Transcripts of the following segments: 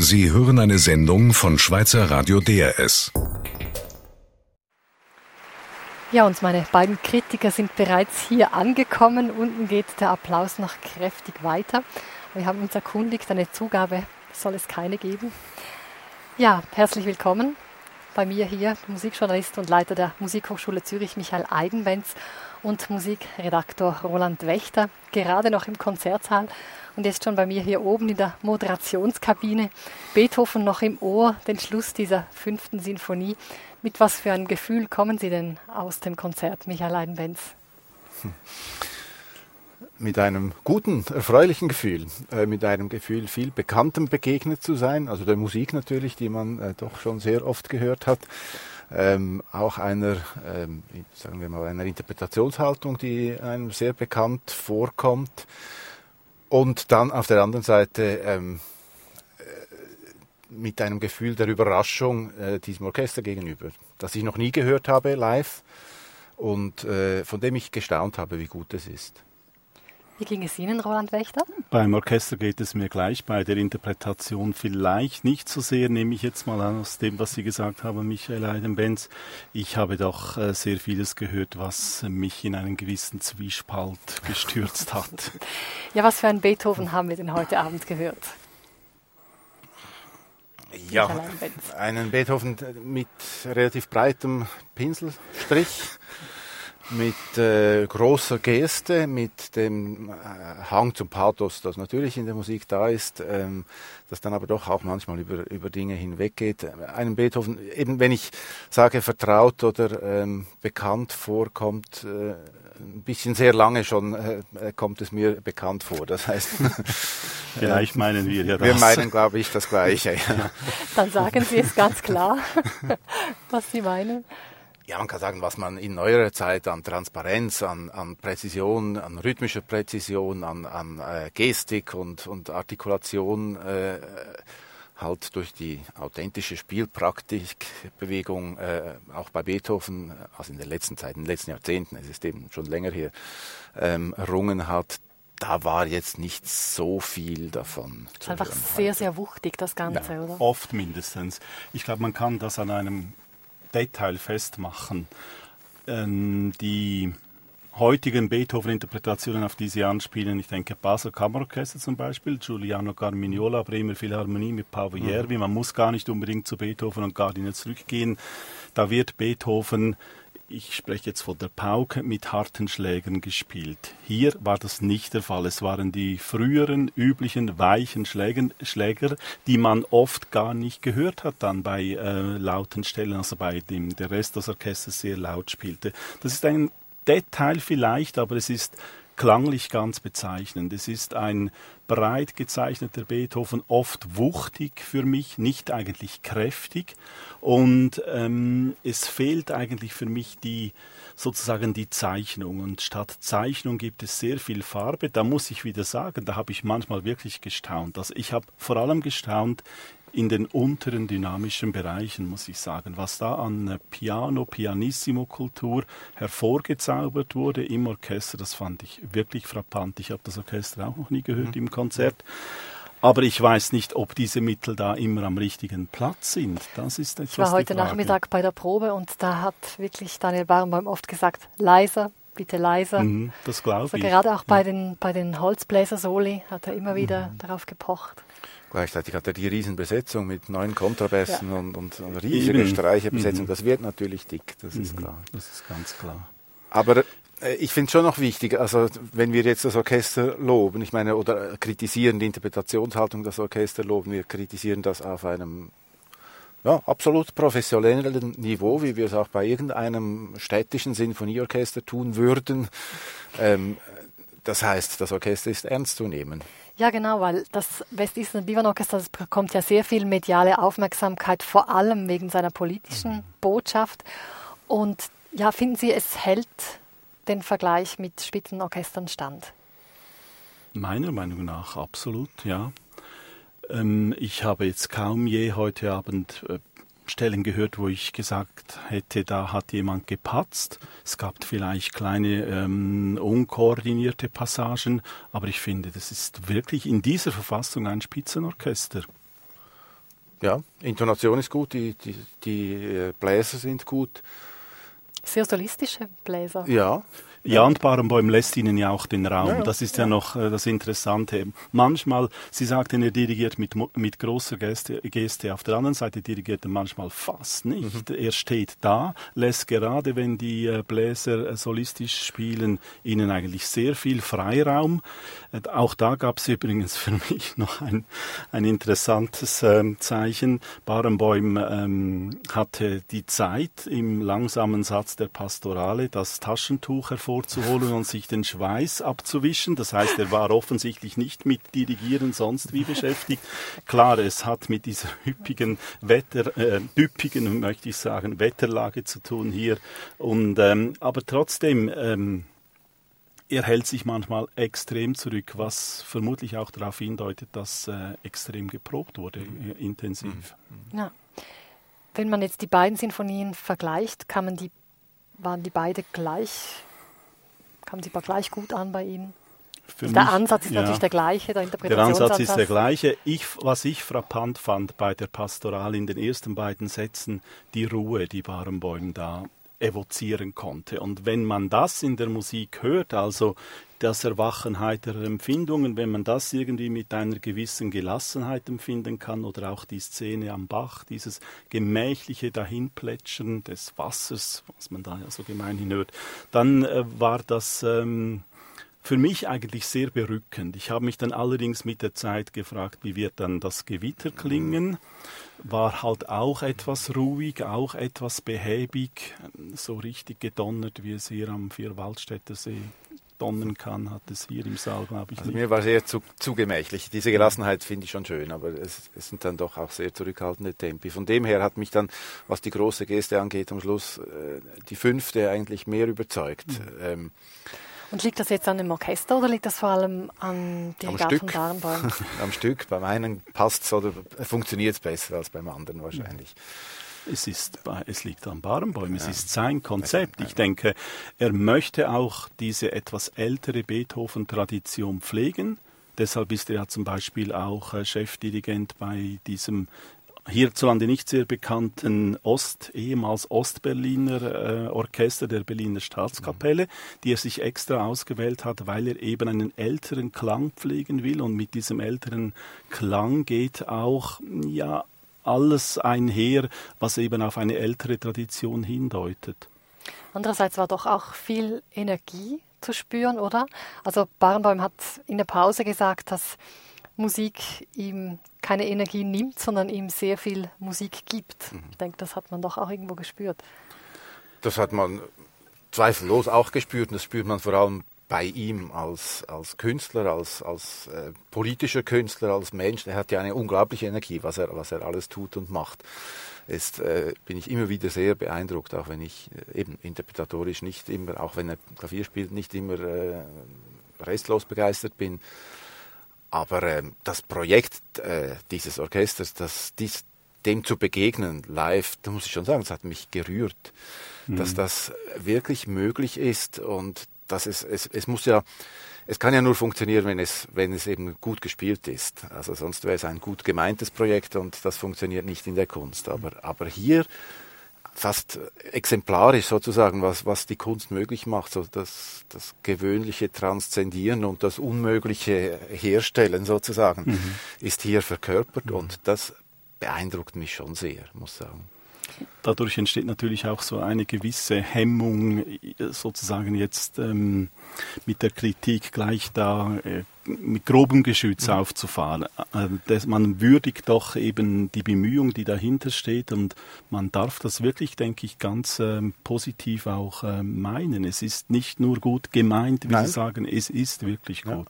Sie hören eine Sendung von Schweizer Radio DRS. Ja, und meine beiden Kritiker sind bereits hier angekommen. Unten geht der Applaus noch kräftig weiter. Wir haben uns erkundigt, eine Zugabe soll es keine geben. Ja, herzlich willkommen bei mir hier, Musikjournalist und Leiter der Musikhochschule Zürich, Michael Eidenbenz und Musikredaktor Roland Wächter, gerade noch im Konzertsaal und jetzt schon bei mir hier oben in der Moderationskabine. Beethoven noch im Ohr, den Schluss dieser fünften Sinfonie. Mit was für ein Gefühl kommen Sie denn aus dem Konzert, Michael Eidenbenz? Hm mit einem guten, erfreulichen Gefühl, äh, mit einem Gefühl, viel Bekanntem begegnet zu sein, also der Musik natürlich, die man äh, doch schon sehr oft gehört hat, ähm, auch einer, ähm, sagen wir mal, einer Interpretationshaltung, die einem sehr bekannt vorkommt, und dann auf der anderen Seite ähm, äh, mit einem Gefühl der Überraschung äh, diesem Orchester gegenüber, das ich noch nie gehört habe live und äh, von dem ich gestaunt habe, wie gut es ist. Wie ging es Ihnen, Roland Wächter? Beim Orchester geht es mir gleich, bei der Interpretation vielleicht nicht so sehr, nehme ich jetzt mal an aus dem, was Sie gesagt haben, Michael Eidenbenz. Ich habe doch äh, sehr vieles gehört, was mich in einen gewissen Zwiespalt gestürzt hat. ja, was für einen Beethoven haben wir denn heute Abend gehört? Ja, einen Beethoven mit relativ breitem Pinselstrich mit äh, großer Geste, mit dem äh, Hang zum Pathos, das natürlich in der Musik da ist, ähm, das dann aber doch auch manchmal über, über Dinge hinweggeht. Einem Beethoven, eben wenn ich sage vertraut oder ähm, bekannt vorkommt, äh, ein bisschen sehr lange schon äh, äh kommt es mir bekannt vor. Das heißt, vielleicht meinen wir ja das. Wir meinen, glaube ich, das Gleiche. Ja. Dann sagen Sie es ganz klar, was Sie meinen ja, man kann sagen, was man in neuerer Zeit an Transparenz, an, an Präzision, an rhythmischer Präzision, an, an äh, Gestik und, und Artikulation äh, halt durch die authentische Spielpraktikbewegung äh, auch bei Beethoven, also in der letzten Zeit, in den letzten Jahrzehnten, es ist eben schon länger hier, ähm, errungen hat, da war jetzt nicht so viel davon. Ist einfach sehr, sehr wuchtig, das Ganze, ja, oder? Oft mindestens. Ich glaube, man kann das an einem Detail festmachen. Ähm, die heutigen Beethoven-Interpretationen, auf die Sie anspielen, ich denke Basel Kammerorchester zum Beispiel, Giuliano Carmignola, Bremer Philharmonie mit Paavo Järvi, mhm. man muss gar nicht unbedingt zu Beethoven und Gardiner zurückgehen. Da wird Beethoven ich spreche jetzt von der Pauke, mit harten Schlägen gespielt. Hier war das nicht der Fall. Es waren die früheren üblichen weichen Schlägen, Schläger, die man oft gar nicht gehört hat dann bei äh, lauten Stellen, also bei dem der Rest des Orchesters sehr laut spielte. Das ist ein Detail vielleicht, aber es ist klanglich ganz bezeichnend. Es ist ein breit gezeichneter Beethoven, oft wuchtig für mich, nicht eigentlich kräftig. Und ähm, es fehlt eigentlich für mich die sozusagen die Zeichnung. Und statt Zeichnung gibt es sehr viel Farbe. Da muss ich wieder sagen, da habe ich manchmal wirklich gestaunt. Also ich habe vor allem gestaunt in den unteren dynamischen Bereichen, muss ich sagen. Was da an äh, Piano, Pianissimo-Kultur hervorgezaubert wurde im Orchester, das fand ich wirklich frappant. Ich habe das Orchester auch noch nie gehört mhm. im Konzert. Aber ich weiß nicht, ob diese Mittel da immer am richtigen Platz sind. Das ist etwas Ich war heute Nachmittag bei der Probe und da hat wirklich Daniel Barenbaum oft gesagt, leiser, bitte leiser. Mhm, das glaube also ich. Gerade auch bei den, bei den Holzbläser-Soli hat er immer wieder mhm. darauf gepocht. Gleichzeitig hat er die Riesenbesetzung mit neun Kontrabässen ja. und, und, und riesige Eben. Streicherbesetzung. Mhm. Das wird natürlich dick, das mhm. ist klar. Das ist ganz klar. Aber äh, ich finde es schon noch wichtig, also wenn wir jetzt das Orchester loben, ich meine, oder kritisieren die Interpretationshaltung des Orchester loben, wir kritisieren das auf einem ja, absolut professionellen Niveau, wie wir es auch bei irgendeinem städtischen Sinfonieorchester tun würden. Ähm, das heißt, das Orchester ist ernst zu nehmen. Ja, genau, weil das Westisten Orchester das bekommt ja sehr viel mediale Aufmerksamkeit, vor allem wegen seiner politischen mhm. Botschaft. Und ja, finden Sie, es hält den Vergleich mit Spitzenorchestern stand? Meiner Meinung nach absolut, ja. Ähm, ich habe jetzt kaum je heute Abend äh, Stellen gehört, wo ich gesagt hätte, da hat jemand gepatzt. Es gab vielleicht kleine ähm, unkoordinierte Passagen, aber ich finde, das ist wirklich in dieser Verfassung ein Spitzenorchester. Ja, Intonation ist gut, die, die, die äh, Bläser sind gut. Sehr solistische Bläser. Ja, Ja, und Barenboim lässt ihnen ja auch den Raum. Ja, ja. Das ist ja, noch äh, das Interessante. Manchmal, Sie sagten, er dirigiert mit, mit großer Geste, Geste. Auf der anderen Seite dirigiert er manchmal fast nicht. Er steht da, lässt gerade, wenn die äh, Bläser äh, solistisch spielen, ihnen eigentlich sehr viel Freiraum. Äh, Auch da gab es übrigens für mich noch ein, ein interessantes ähm, Zeichen. Barenboim ähm, hatte die Zeit, im langsamen Satz der Pastorale das Taschentuch hervorzuholen und sich den Schweiß abzuwischen. Das heißt, er war offensichtlich nicht mit Dirigieren sonst wie beschäftigt. Klar, es hat mit dieser üppigen Wetter, äh, üppigen, möchte ich sagen, Wetterlage zu tun hier. Und, ähm, aber trotzdem, ähm, er hält sich manchmal extrem zurück, was vermutlich auch darauf hindeutet, dass äh, extrem geprobt wurde, äh, intensiv. Ja. Wenn man jetzt die beiden Sinfonien vergleicht, kann man die, waren die beide gleich, kamen sie gleich gut an bei Ihnen? Für der mich- Ansatz ist ja. natürlich der gleiche, der Der Interpretationsansatz. Ansatz ist der gleiche. Ich, was ich frappant fand bei der Pastoral in den ersten beiden Sätzen, die Ruhe, die Barenbäum da evozieren konnte. Und wenn man das in der Musik hört, also das Erwachen heiterer Empfindungen, wenn man das irgendwie mit einer gewissen Gelassenheit empfinden kann oder auch die Szene am Bach, dieses gemächliche Dahinplätschern des Wassers, was man da ja so gemeinhin hört, dann äh, war das ähm, für mich eigentlich sehr berückend. Ich habe mich dann allerdings mit der Zeit gefragt, wie wird dann das Gewitter klingen? War halt auch etwas ruhig, auch etwas behäbig, so richtig gedonnert, wie es hier am Vierwaldstätter See donnern kann, hat es hier im Saal, glaube ich, also mir war sehr zu, zu gemächlich. Diese Gelassenheit finde ich schon schön, aber es, es sind dann doch auch sehr zurückhaltende Tempi. Von dem her hat mich dann, was die große Geste angeht, am Schluss äh, die fünfte eigentlich mehr überzeugt. Ähm, Und liegt das jetzt an dem Orchester oder liegt das vor allem an Dirigat von Stück. Barenboim? am Stück. Beim einen passt es oder funktioniert es besser als beim anderen wahrscheinlich. Es, ist, es liegt am Barenbäum, es ist sein Konzept. Ich denke, er möchte auch diese etwas ältere Beethoven-Tradition pflegen. Deshalb ist er ja zum Beispiel auch äh, Chefdirigent bei diesem hierzulande nicht sehr bekannten Ost, ehemals Ostberliner äh, Orchester der Berliner Staatskapelle, die er sich extra ausgewählt hat, weil er eben einen älteren Klang pflegen will und mit diesem älteren Klang geht auch ja alles einher, was eben auf eine ältere Tradition hindeutet. Andererseits war doch auch viel Energie zu spüren, oder? Also Barenboim hat in der Pause gesagt, dass Musik ihm keine Energie nimmt, sondern ihm sehr viel Musik gibt. Ich denke, das hat man doch auch irgendwo gespürt. Das hat man zweifellos auch gespürt und das spürt man vor allem bei ihm als, als Künstler, als, als äh, politischer Künstler, als Mensch. Er hat ja eine unglaubliche Energie, was er, was er alles tut und macht. Ist, äh, bin ich immer wieder sehr beeindruckt, auch wenn ich äh, eben interpretatorisch nicht immer, auch wenn er Klavier spielt, nicht immer äh, restlos begeistert bin. Aber ähm, das Projekt äh, dieses Orchesters, das, dies, dem zu begegnen live, da muss ich schon sagen, das hat mich gerührt, dass das wirklich möglich ist und dass es, es, es muss ja, es kann ja nur funktionieren, wenn es, wenn es eben gut gespielt ist. Also sonst wäre es ein gut gemeintes Projekt und das funktioniert nicht in der Kunst. Aber, aber hier fast exemplarisch sozusagen, was, was die Kunst möglich macht, so das, das Gewöhnliche transzendieren und das Unmögliche herstellen sozusagen, ist hier verkörpert und das beeindruckt mich schon sehr, muss ich sagen. Dadurch entsteht natürlich auch so eine gewisse Hemmung, äh, sozusagen jetzt ähm, mit der Kritik gleich da äh, mit grobem Geschütz aufzufahren. Äh, das, man würdigt doch eben die Bemühung, die dahinter steht und man darf das wirklich, denke ich, ganz ähm, positiv auch ähm, meinen. Es ist nicht nur gut gemeint, wie Nein. Sie sagen, es ist wirklich Ja.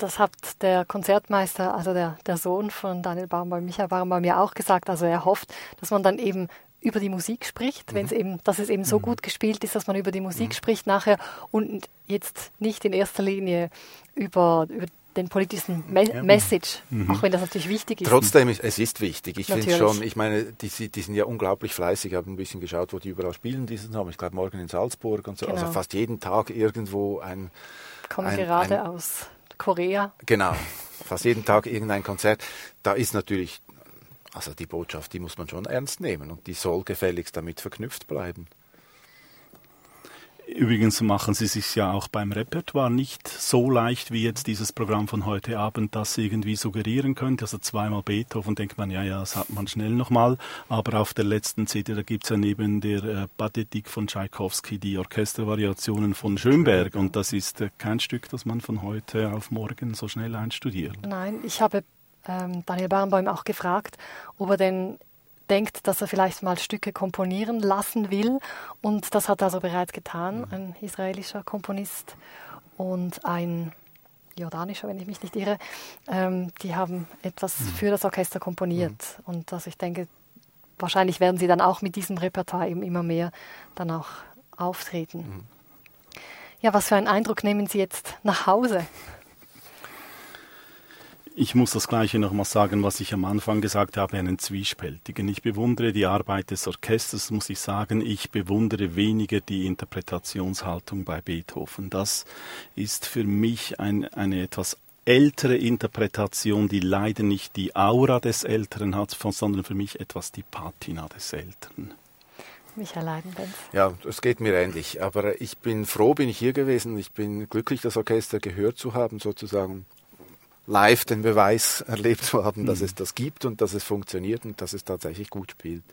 Das hat der Konzertmeister, also der, der Sohn von Daniel Barenboim, Michael Barenboim, ja auch gesagt. Also er hofft, dass man dann eben über die Musik spricht, wenn es eben, dass es eben so gut gespielt ist, dass man über die Musik spricht nachher und jetzt nicht in erster Linie über, über den politischen Me Message, auch wenn das natürlich wichtig ist. Trotzdem, ist, es ist wichtig. Ich finde schon, ich meine, die, die sind ja unglaublich fleißig. Ich habe ein bisschen geschaut, wo die überall spielen diesen Sommer. Ich glaube, morgen in Salzburg und so. Also Genau. fast jeden Tag irgendwo ein, kommen ein- gerade ein- aus Korea. genau, fast jeden Tag irgendein Konzert. Da ist natürlich Also die Botschaft, die muss man schon ernst nehmen und die soll gefälligst damit verknüpft bleiben. Übrigens machen Sie sich ja auch beim Repertoire nicht so leicht wie jetzt dieses Programm von heute Abend, das irgendwie suggerieren könnte. Also zweimal Beethoven denkt man, ja, ja, das hat man schnell nochmal. Aber auf der letzten CD, da gibt es ja neben der äh, Pathetik von Tschaikowski die Orchestervariationen von Schönberg. Und das ist äh, kein Stück, das man von heute auf morgen so schnell einstudiert. Nein, ich habe ähm, Daniel Barenboim auch gefragt, ob er denn denkt, dass er vielleicht mal Stücke komponieren lassen will. Und das hat er also bereits getan, mhm. ein israelischer Komponist und ein jordanischer, wenn ich mich nicht irre. Ähm, die haben etwas mhm. für das Orchester komponiert. Mhm. Und also ich denke, wahrscheinlich werden sie dann auch mit diesem Repertoire eben immer mehr dann auch auftreten. Mhm. Ja, was für einen Eindruck nehmen Sie jetzt nach Hause? Ich muss das Gleiche nochmal sagen, was ich am Anfang gesagt habe, einen zwiespältigen. Ich bewundere die Arbeit des Orchesters, muss ich sagen. Ich bewundere weniger die Interpretationshaltung bei Beethoven. Das ist für mich ein, eine etwas ältere Interpretation, die leider nicht die Aura des Älteren hat, sondern für mich etwas die Patina des Älteren. Michael Leidenbenz. Ja, es geht mir ähnlich. Aber ich bin froh, bin ich hier gewesen. Ich bin glücklich, das Orchester gehört zu haben, sozusagen live den Beweis erlebt zu haben, dass mhm. es das gibt und dass es funktioniert und dass es tatsächlich gut spielt.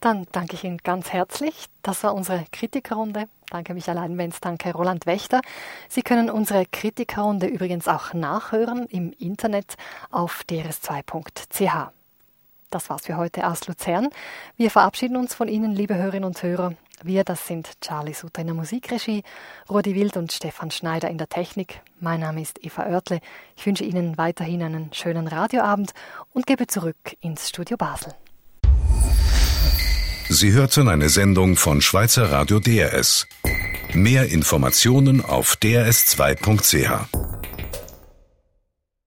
Dann danke ich Ihnen ganz herzlich. Das war unsere Kritikerrunde. Danke Michael Einwenz, danke Roland Wächter. Sie können unsere Kritikerrunde übrigens auch nachhören im Internet auf drs2.ch. Das war's für heute aus Luzern. Wir verabschieden uns von Ihnen, liebe Hörerinnen und Hörer. Wir, das sind Charlie Sutter in der Musikregie, Rudi Wild und Stefan Schneider in der Technik. Mein Name ist Eva Oertle. Ich wünsche Ihnen weiterhin einen schönen Radioabend und gebe zurück ins Studio Basel. Sie hörten eine Sendung von Schweizer Radio DRS. Mehr Informationen auf drs2.ch.